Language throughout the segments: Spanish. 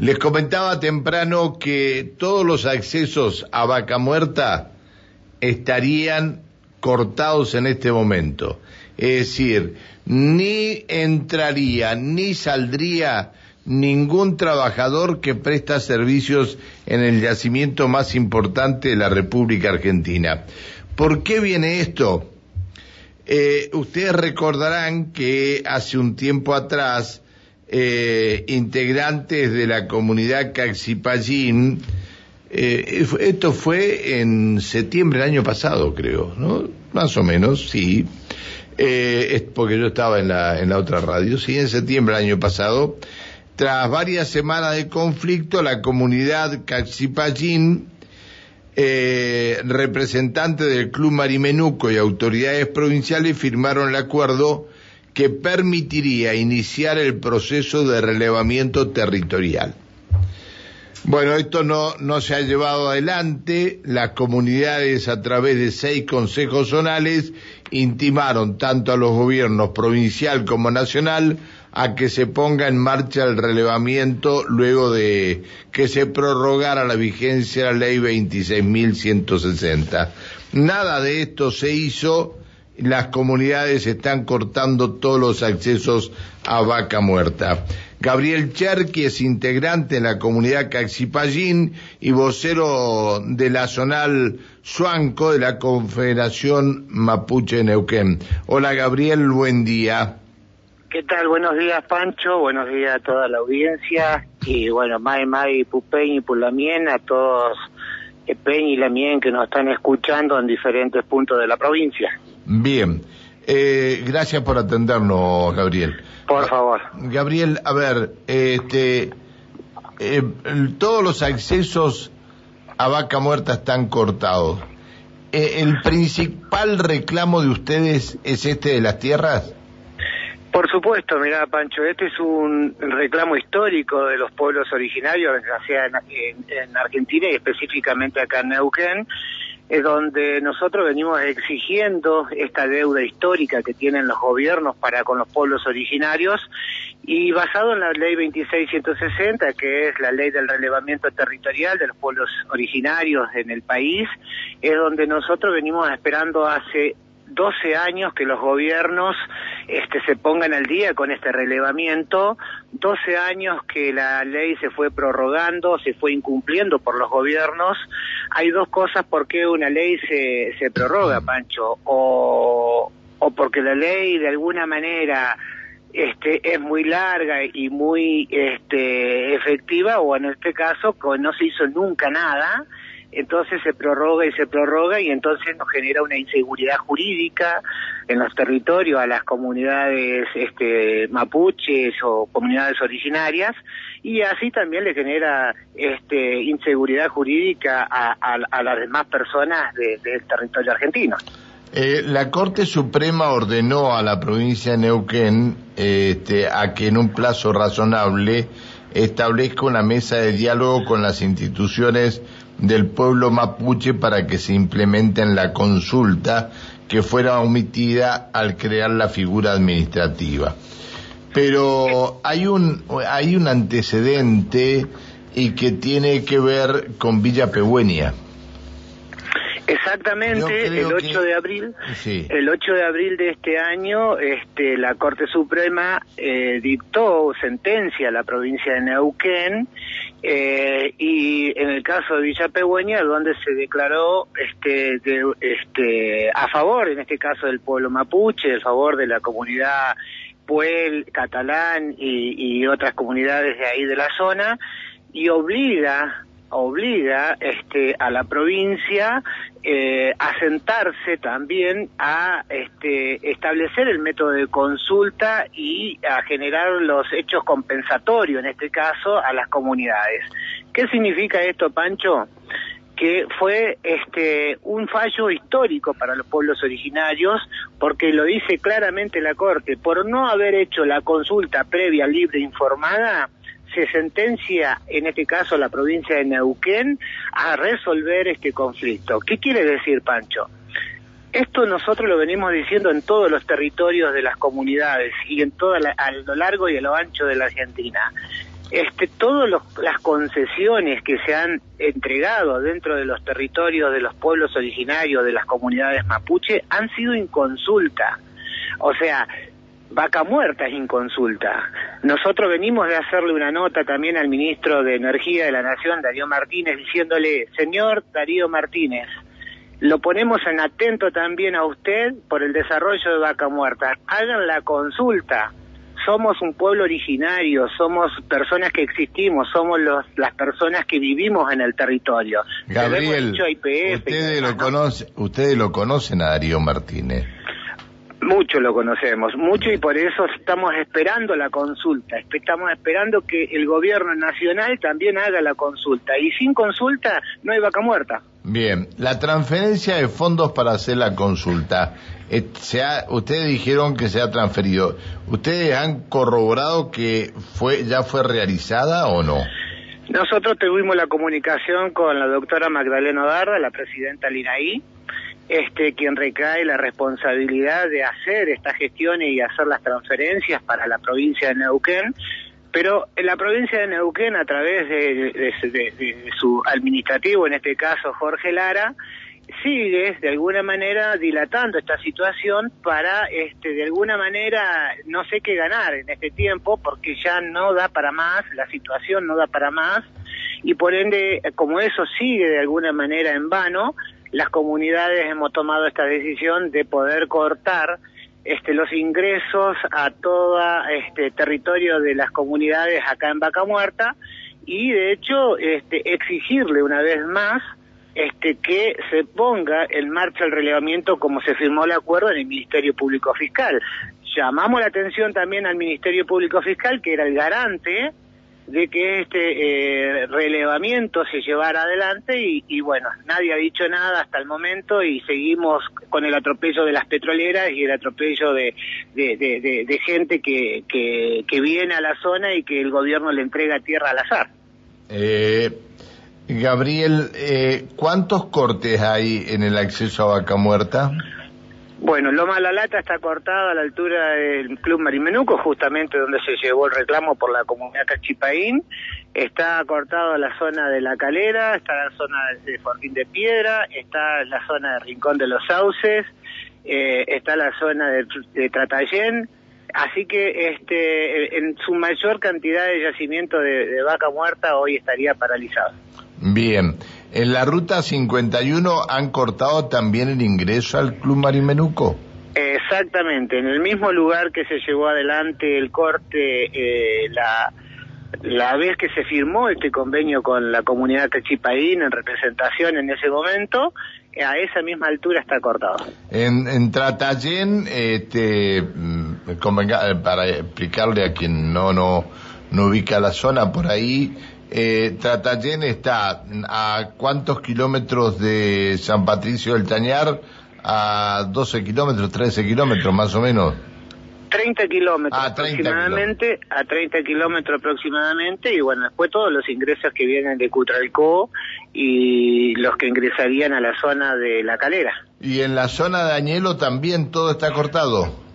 Les comentaba temprano que todos los accesos a Vaca Muerta estarían cortados en este momento. Es decir, ni entraría ni saldría ningún trabajador que presta servicios en el yacimiento más importante de la República Argentina. ¿Por qué viene esto? Eh, ustedes recordarán que hace un tiempo atrás eh, integrantes de la comunidad Caxipallín. Eh, esto fue en septiembre del año pasado, creo, ¿no? Más o menos, sí. Eh, es porque yo estaba en la, en la otra radio, sí, en septiembre del año pasado. Tras varias semanas de conflicto, la comunidad Caxipallín, eh, representantes del Club Marimenuco y autoridades provinciales firmaron el acuerdo que permitiría iniciar el proceso de relevamiento territorial. Bueno, esto no, no se ha llevado adelante. Las comunidades, a través de seis consejos zonales, intimaron tanto a los gobiernos provincial como nacional a que se ponga en marcha el relevamiento luego de que se prorrogara la vigencia de la ley 26.160. Nada de esto se hizo las comunidades están cortando todos los accesos a vaca muerta. Gabriel Cherqui es integrante en la comunidad Caxipallín y vocero de la zonal Suanco de la Confederación Mapuche Neuquén. Hola Gabriel, buen día. ¿Qué tal? Buenos días Pancho, buenos días a toda la audiencia y bueno, Mai Mai, Pupeñ y Pulamien, a todos Peñ y Lamien que nos están escuchando en diferentes puntos de la provincia. Bien. Eh, gracias por atendernos, Gabriel. Por favor. Gabriel, a ver, este, eh, todos los accesos a vaca muerta están cortados. Eh, ¿El principal reclamo de ustedes es este de las tierras? Por supuesto, mira, Pancho, este es un reclamo histórico de los pueblos originarios, ya sea en, en Argentina y específicamente acá en Neuquén, es donde nosotros venimos exigiendo esta deuda histórica que tienen los gobiernos para con los pueblos originarios y basado en la ley 2660, que es la ley del relevamiento territorial de los pueblos originarios en el país, es donde nosotros venimos esperando hace 12 años que los gobiernos este, se pongan al día con este relevamiento, 12 años que la ley se fue prorrogando, se fue incumpliendo por los gobiernos. Hay dos cosas por qué una ley se, se prorroga, Pancho, o, o porque la ley de alguna manera este, es muy larga y muy este, efectiva, o en este caso no se hizo nunca nada, entonces se prorroga y se prorroga y entonces nos genera una inseguridad jurídica en los territorios a las comunidades este, mapuches o comunidades originarias y así también le genera este, inseguridad jurídica a, las demás personas del territorio argentino. Eh, la Corte Suprema ordenó a la provincia de Neuquén este, a que en un plazo razonable establezca una mesa de diálogo con las instituciones del pueblo mapuche para que se implemente en la consulta que fuera omitida al crear la figura administrativa. Pero hay un, hay un antecedente y que tiene que ver con Villa Pehuenia. Exactamente, el 8 de abril, el 8 de abril de este año, este, la Corte Suprema eh, dictó sentencia a la provincia de Neuquén eh, y en el caso de Villa Pegüeña, donde se declaró este, este, a favor, en este caso del pueblo mapuche, a favor de la comunidad puel, catalán y, y otras comunidades de ahí de la zona, y obliga obliga este, a la provincia eh, a sentarse también a este, establecer el método de consulta y a generar los hechos compensatorios, en este caso, a las comunidades. ¿Qué significa esto, Pancho? que fue este un fallo histórico para los pueblos originarios porque lo dice claramente la Corte por no haber hecho la consulta previa libre informada se sentencia, en este caso la provincia de Neuquén, a resolver este conflicto. ¿Qué quiere decir, Pancho? Esto nosotros lo venimos diciendo en todos los territorios de las comunidades y en toda a lo largo y a lo ancho de la Argentina. este, todas las concesiones que se han entregado dentro de los territorios de los pueblos originarios de las comunidades mapuche han sido inconsulta. O sea, vaca muerta es inconsulta. Nosotros venimos de hacerle una nota también al ministro de Energía de la Nación, Darío Martínez, diciéndole, señor Darío Martínez, lo ponemos en atento también a usted por el desarrollo de vaca muerta. Hagan la consulta somos un pueblo originario, somos personas que existimos, somos los, las personas que vivimos en el territorio. Gabriel, ustedes, lo conoce, ustedes lo conocen a Darío Martínez. Mucho lo conocemos, mucho y por eso estamos esperando la consulta, estamos esperando que el gobierno nacional también haga la consulta. Y sin consulta no hay vaca muerta. Bien, la transferencia de fondos para hacer la consulta, eh, se ustedes dijeron que se ha transferido, ¿ustedes han corroborado que fue ya fue realizada o no? Nosotros tuvimos la comunicación con la doctora Magdalena Darda, la presidenta Linaí, este, quien recae la responsabilidad de hacer estas gestiones y hacer las transferencias para la provincia de Neuquén, pero la provincia de Neuquén, a través de, su administrativo, en este caso Jorge Lara, sigue de alguna manera dilatando esta situación para este de alguna manera no sé qué ganar en este tiempo porque ya no da para más, la situación no da para más y por ende como eso sigue de alguna manera en vano, las comunidades hemos tomado esta decisión de poder cortar este, los ingresos a todo este territorio de las comunidades acá en Vaca Muerta y de hecho este, exigirle una vez más este, que se ponga en marcha el relevamiento como se firmó el acuerdo en el Ministerio Público Fiscal. Llamamos la atención también al Ministerio Público Fiscal, que era el garante de que este eh, relevamiento se llevara adelante y, bueno, nadie ha dicho nada hasta el momento y seguimos con el atropello de las petroleras y el atropello de, de, gente que, que, viene a la zona y que el gobierno le entrega tierra al azar. Eh, Gabriel, eh, ¿cuántos cortes hay en el acceso a Vaca Muerta? Bueno, Loma La Lata está cortada a la altura del Club Marimenuco, justamente donde se llevó el reclamo por la comunidad Cachipaín. Está cortado la zona de La Calera, está la zona de Fortín de Piedra, está la zona de Rincón de los Sauces, eh, está la zona de, Tratayén. Así que este, en su mayor cantidad de yacimiento de vaca muerta hoy estaría paralizado. Bien. En la ruta 51 han cortado también el ingreso al Club Marimenuco. Exactamente, en el mismo lugar que se llevó adelante el corte, eh, la, la vez que se firmó este convenio con la comunidad Techipaín en representación en ese momento, a esa misma altura está cortado. En, en Tratayén, este, mm, para explicarle a quien no, no, no ubica la zona por ahí, eh, Tratayén está a cuántos kilómetros de San Patricio del Tañar, a 12 kilómetros, 13 kilómetros más o menos. 30 kilómetros ah, aproximadamente, a 30 kilómetros aproximadamente, y bueno, después todos los ingresos que vienen de Cutralcó y los que ingresarían a la zona de La Calera. ¿Y en la zona de Añelo también todo está cortado?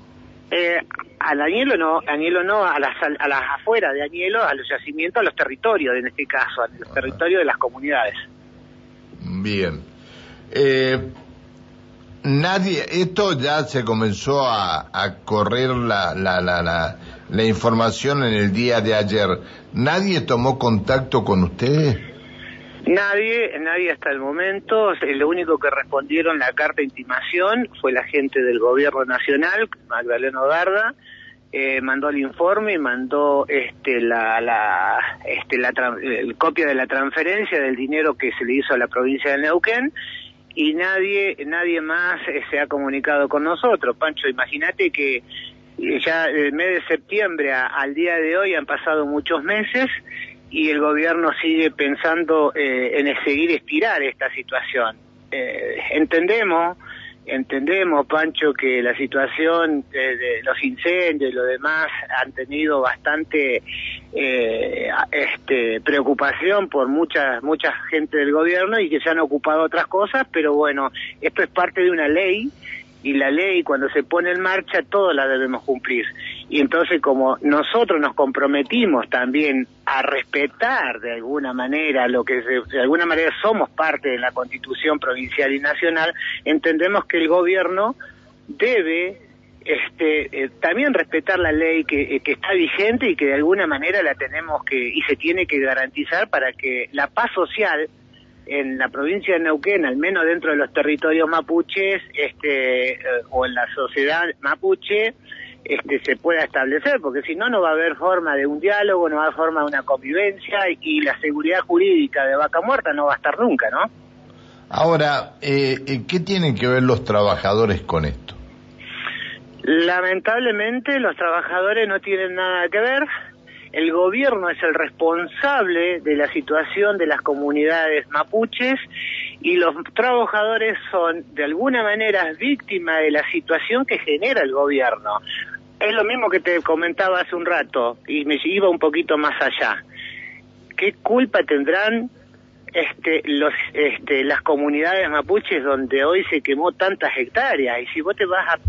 Eh, a Añelo no, Añelo no, a las, a las afueras de Añelo, a los yacimientos, a los territorios, en este caso, a los territorios de las comunidades. Bien. Eh, nadie, esto ya se comenzó a, a correr la, la, la, la, la información en el día de ayer. ¿Nadie tomó contacto con ustedes? Nadie, nadie hasta el momento. Lo único que respondieron la carta de intimación fue la gente del gobierno nacional, Magdaleno Darda, eh, mandó el informe, mandó este la, este la el copia de la transferencia del dinero que se le hizo a la provincia de Neuquén y nadie nadie más eh, se ha comunicado con nosotros. Pancho, imagínate que eh, ya el mes de septiembre al día de hoy han pasado muchos meses y el gobierno sigue pensando en seguir estirar esta situación. entendemos Entendemos, Pancho, que la situación de, los incendios y lo demás han tenido bastante eh, este, preocupación por mucha, mucha gente del gobierno y que se han ocupado otras cosas, pero bueno, esto es parte de una ley y la ley cuando se pone en marcha todos la debemos cumplir. Y entonces como nosotros nos comprometimos también a respetar de alguna manera lo que de alguna manera somos parte de la constitución provincial y nacional, entendemos que el gobierno debe este, eh, también respetar la ley que, eh, que, está vigente y que de alguna manera la tenemos que y se tiene que garantizar para que la paz social en la provincia de Neuquén, al menos dentro de los territorios mapuches, este, eh, o en la sociedad mapuche, este, se pueda establecer, porque si no, no va a haber forma de un diálogo, no va a haber forma de una convivencia y, la seguridad jurídica de Vaca Muerta no va a estar nunca, ¿no? Ahora, eh, ¿qué tienen que ver los trabajadores con esto? Lamentablemente los trabajadores no tienen nada que ver. El gobierno es el responsable de la situación de las comunidades mapuches y los trabajadores son de alguna manera víctimas de la situación que genera el gobierno. Es lo mismo que te comentaba hace un rato y me iba un poquito más allá. ¿Qué culpa tendrán este, los, este, las comunidades mapuches donde hoy se quemó tantas hectáreas. Y si vos te vas a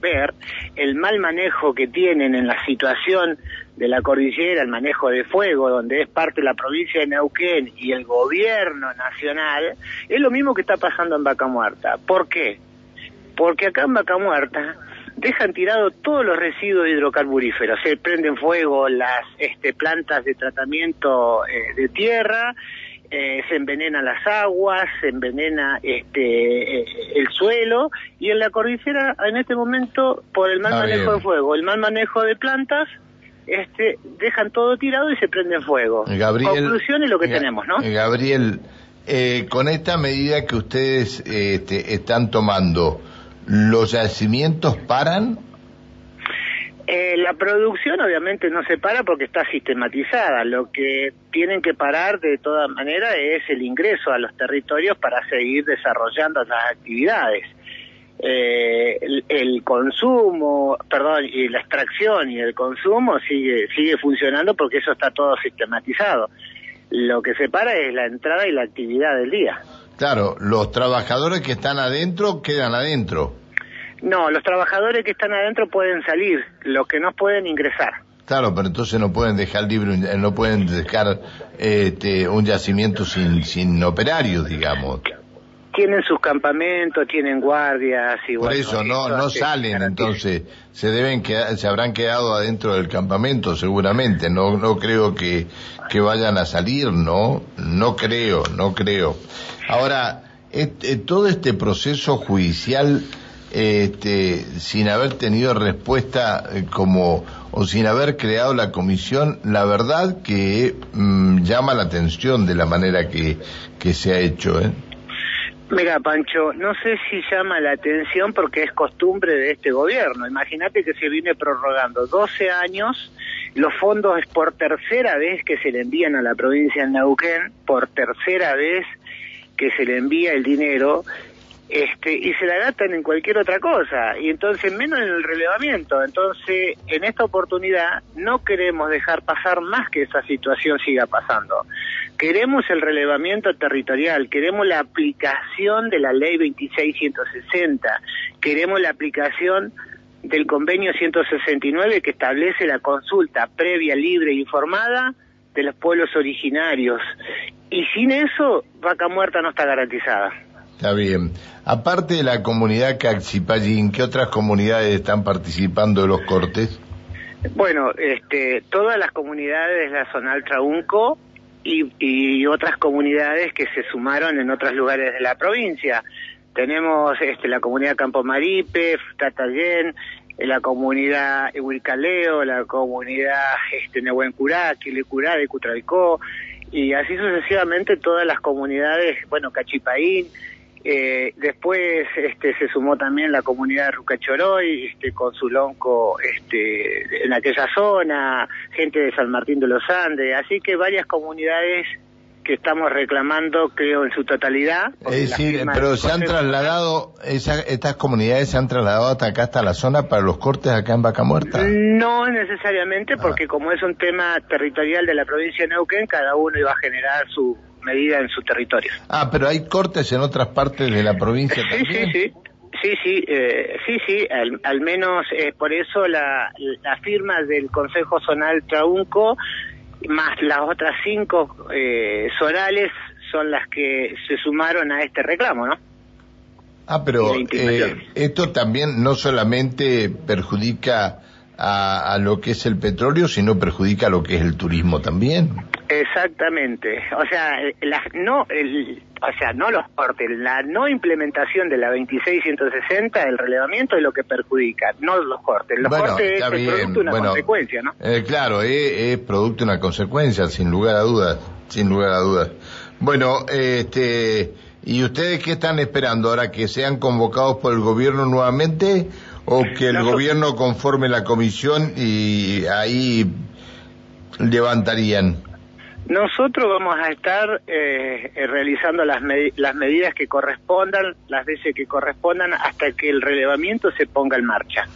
ver el mal manejo que tienen en la situación de la cordillera, el manejo de fuego, donde es parte de la provincia de Neuquén y el gobierno nacional, es lo mismo que está pasando en Vaca Muerta. ¿Por qué? Porque acá en Vaca Muerta dejan tirado todos los residuos hidrocarburíferos, se prenden fuego las este, plantas de tratamiento eh, de tierra, eh, se envenenan las aguas, se envenena este, eh, el suelo y en la cordillera en este momento por el mal manejo de fuego, el mal manejo de plantas, este, dejan todo tirado y se prenden fuego. Gabriel, Conclusión es lo que tenemos, ¿no? Gabriel, eh, con esta medida que ustedes este, están tomando, ¿los yacimientos paran? Eh, la producción obviamente no se para porque está sistematizada. Lo que tienen que parar de todas maneras es el ingreso a los territorios para seguir desarrollando las actividades. Eh, el, consumo, perdón, y la extracción y el consumo sigue sigue funcionando porque eso está todo sistematizado. Lo que se para es la entrada y la actividad del día. Claro, los trabajadores que están adentro quedan adentro. No, los trabajadores que están adentro pueden salir, los que no pueden ingresar. Claro, pero entonces no pueden dejar libre, no pueden dejar este, un yacimiento sin, sin operarios, digamos. Tienen sus campamentos, tienen guardias y Por eso no no salen, entonces se deben quedar, se habrán quedado adentro del campamento seguramente. No no creo que que vayan a salir, no no creo, no creo. Ahora todo este proceso judicial este, sin haber tenido respuesta eh, como o sin haber creado la comisión, la verdad que mm, llama la atención de la manera que, que se ha hecho. ¿eh? Mira, Pancho, no sé si llama la atención porque es costumbre de este gobierno. Imagínate que se viene prorrogando 12 años, los fondos es por tercera vez que se le envían a la provincia de Neuquén, por tercera vez que se le envía el dinero este, y se la gastan en cualquier otra cosa, y entonces menos en el relevamiento. Entonces, en esta oportunidad no queremos dejar pasar más que esa situación siga pasando. Queremos el relevamiento territorial, queremos la aplicación de la ley 26160, queremos la aplicación del convenio 169 que establece la consulta previa, libre e informada de los pueblos originarios. Y sin eso, Vaca Muerta no está garantizada. Está bien. Aparte de la comunidad Caxipallín, ¿qué otras comunidades están participando de los cortes? Bueno, este, todas las comunidades de la zona Traunco y, y otras comunidades que se sumaron en otros lugares de la provincia. Tenemos este, la comunidad Campo Maripe, Tatayén, la comunidad Huilcaleo, la comunidad este, Nehuencurá, Quilecurá de Cutralcó, y así sucesivamente todas las comunidades, bueno, Cachipaín, eh, después este, se sumó también la comunidad de Rucachoroy, este, con su lonco este, en aquella zona, gente de San Martín de los Andes, así que varias comunidades que estamos reclamando, creo, en su totalidad. Es decir, pero se han trasladado, estas comunidades se han trasladado hasta acá, hasta la zona, para los cortes acá en Vaca Muerta. No necesariamente, porque ah. como es un tema territorial de la provincia de Neuquén, cada uno iba a generar su medida en su territorio. Ah, pero hay cortes en otras partes de la provincia sí, también. Sí, sí, Sí, sí, eh, sí, sí, al, menos eh, por eso la, la, firma del Consejo Zonal Traunco, más las otras cinco eh, zonales, son las que se sumaron a este reclamo, ¿no? Ah, pero eh, esto también no solamente perjudica a, lo que es el petróleo, sino perjudica a lo que es el turismo también. Exactamente. O sea, no, el, o sea, no los cortes, la no implementación de la 26160, el relevamiento es lo que perjudica, no los cortes. Los cortes es producto de una consecuencia, ¿no? Eh, claro, es, producto de una consecuencia, sin lugar a dudas, sin lugar a dudas. Bueno, este ¿Y ustedes qué están esperando ahora? ¿Que sean convocados por el gobierno nuevamente o que el gobierno conforme la comisión y ahí levantarían? Nosotros vamos a estar eh, realizando las, las medidas que correspondan, las veces que correspondan, hasta que el relevamiento se ponga en marcha.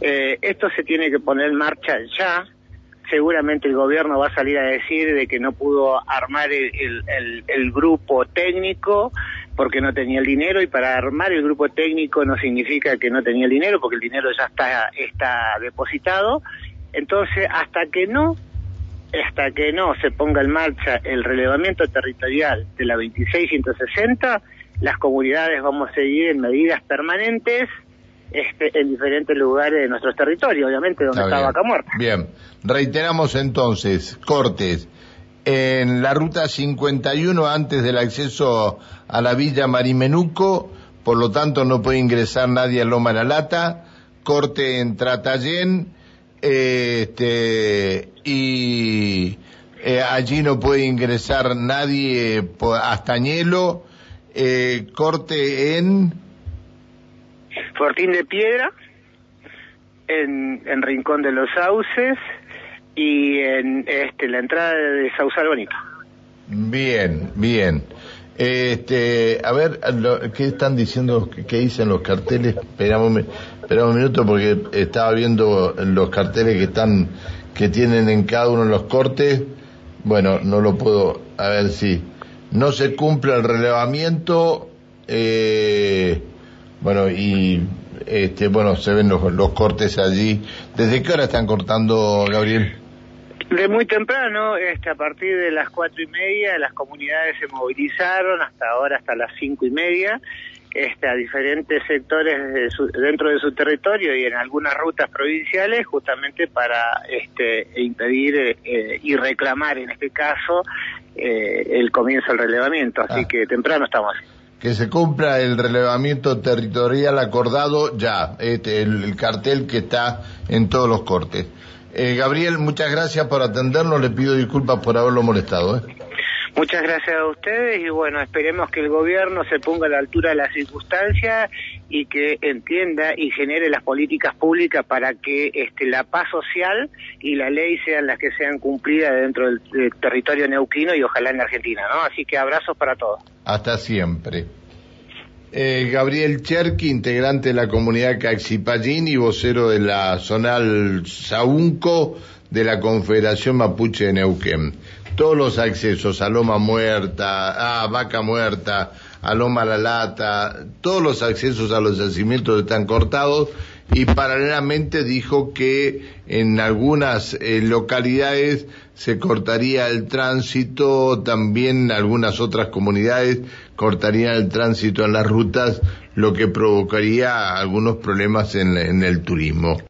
Eh, esto se tiene que poner en marcha ya, seguramente el gobierno va a salir a decir de que no pudo armar el, grupo técnico porque no tenía el dinero y para armar el grupo técnico no significa que no tenía el dinero porque el dinero ya está, está depositado. Entonces, hasta que no hasta que no se ponga en marcha el relevamiento territorial de la 26160, las comunidades vamos a seguir en medidas permanentes este, en diferentes lugares de nuestro territorio, obviamente, donde está, Vaca Muerta. Bien, reiteramos entonces, cortes, en la ruta 51 antes del acceso a la villa Marimenuco, por lo tanto no puede ingresar nadie a Loma La Lata, corte en Tratallén, este, y eh, allí no puede ingresar nadie hasta Añelo, eh, corte en Fortín de Piedra, en, en Rincón de los Sauces y en este, la entrada de Sausal Bonito. Bien, bien. Este, a ver, ¿qué están diciendo? ¿Qué dicen los carteles? Esperamos, un minuto porque estaba viendo los carteles que están, que tienen en cada uno los cortes. Bueno, no lo puedo, a ver si no se cumple el relevamiento, eh, bueno, y este, bueno, se ven los, los cortes allí. ¿Desde qué hora están cortando, Gabriel? De muy temprano, este, a partir de las cuatro y media, las comunidades se movilizaron hasta ahora, hasta las cinco y media, este, a diferentes sectores dentro de su territorio y en algunas rutas provinciales, justamente para este, impedir eh, y reclamar, en este caso, eh, el comienzo del relevamiento. Así ah. que temprano estamos que se cumpla el relevamiento territorial acordado ya, este, el, cartel que está en todos los cortes. Eh, Gabriel, muchas gracias por atendernos, le pido disculpas por haberlo molestado. ¿eh? Muchas gracias a ustedes y bueno, esperemos que el gobierno se ponga a la altura de las circunstancias y que entienda y genere las políticas públicas para que este, la paz social y la ley sean las que sean cumplidas dentro del, territorio neuquino y ojalá en Argentina, ¿no? Así que abrazos para todos. Hasta siempre. Eh, Gabriel Cherqui, integrante de la comunidad Caxipallín y vocero de la zonal Saunco de la Confederación Mapuche de Neuquén. Todos los accesos a Loma Muerta, a Vaca Muerta, a Loma La Lata, todos los accesos a los yacimientos están cortados y paralelamente dijo que en algunas eh, localidades se cortaría el tránsito, también algunas otras comunidades cortarían el tránsito en las rutas, lo que provocaría algunos problemas en el turismo.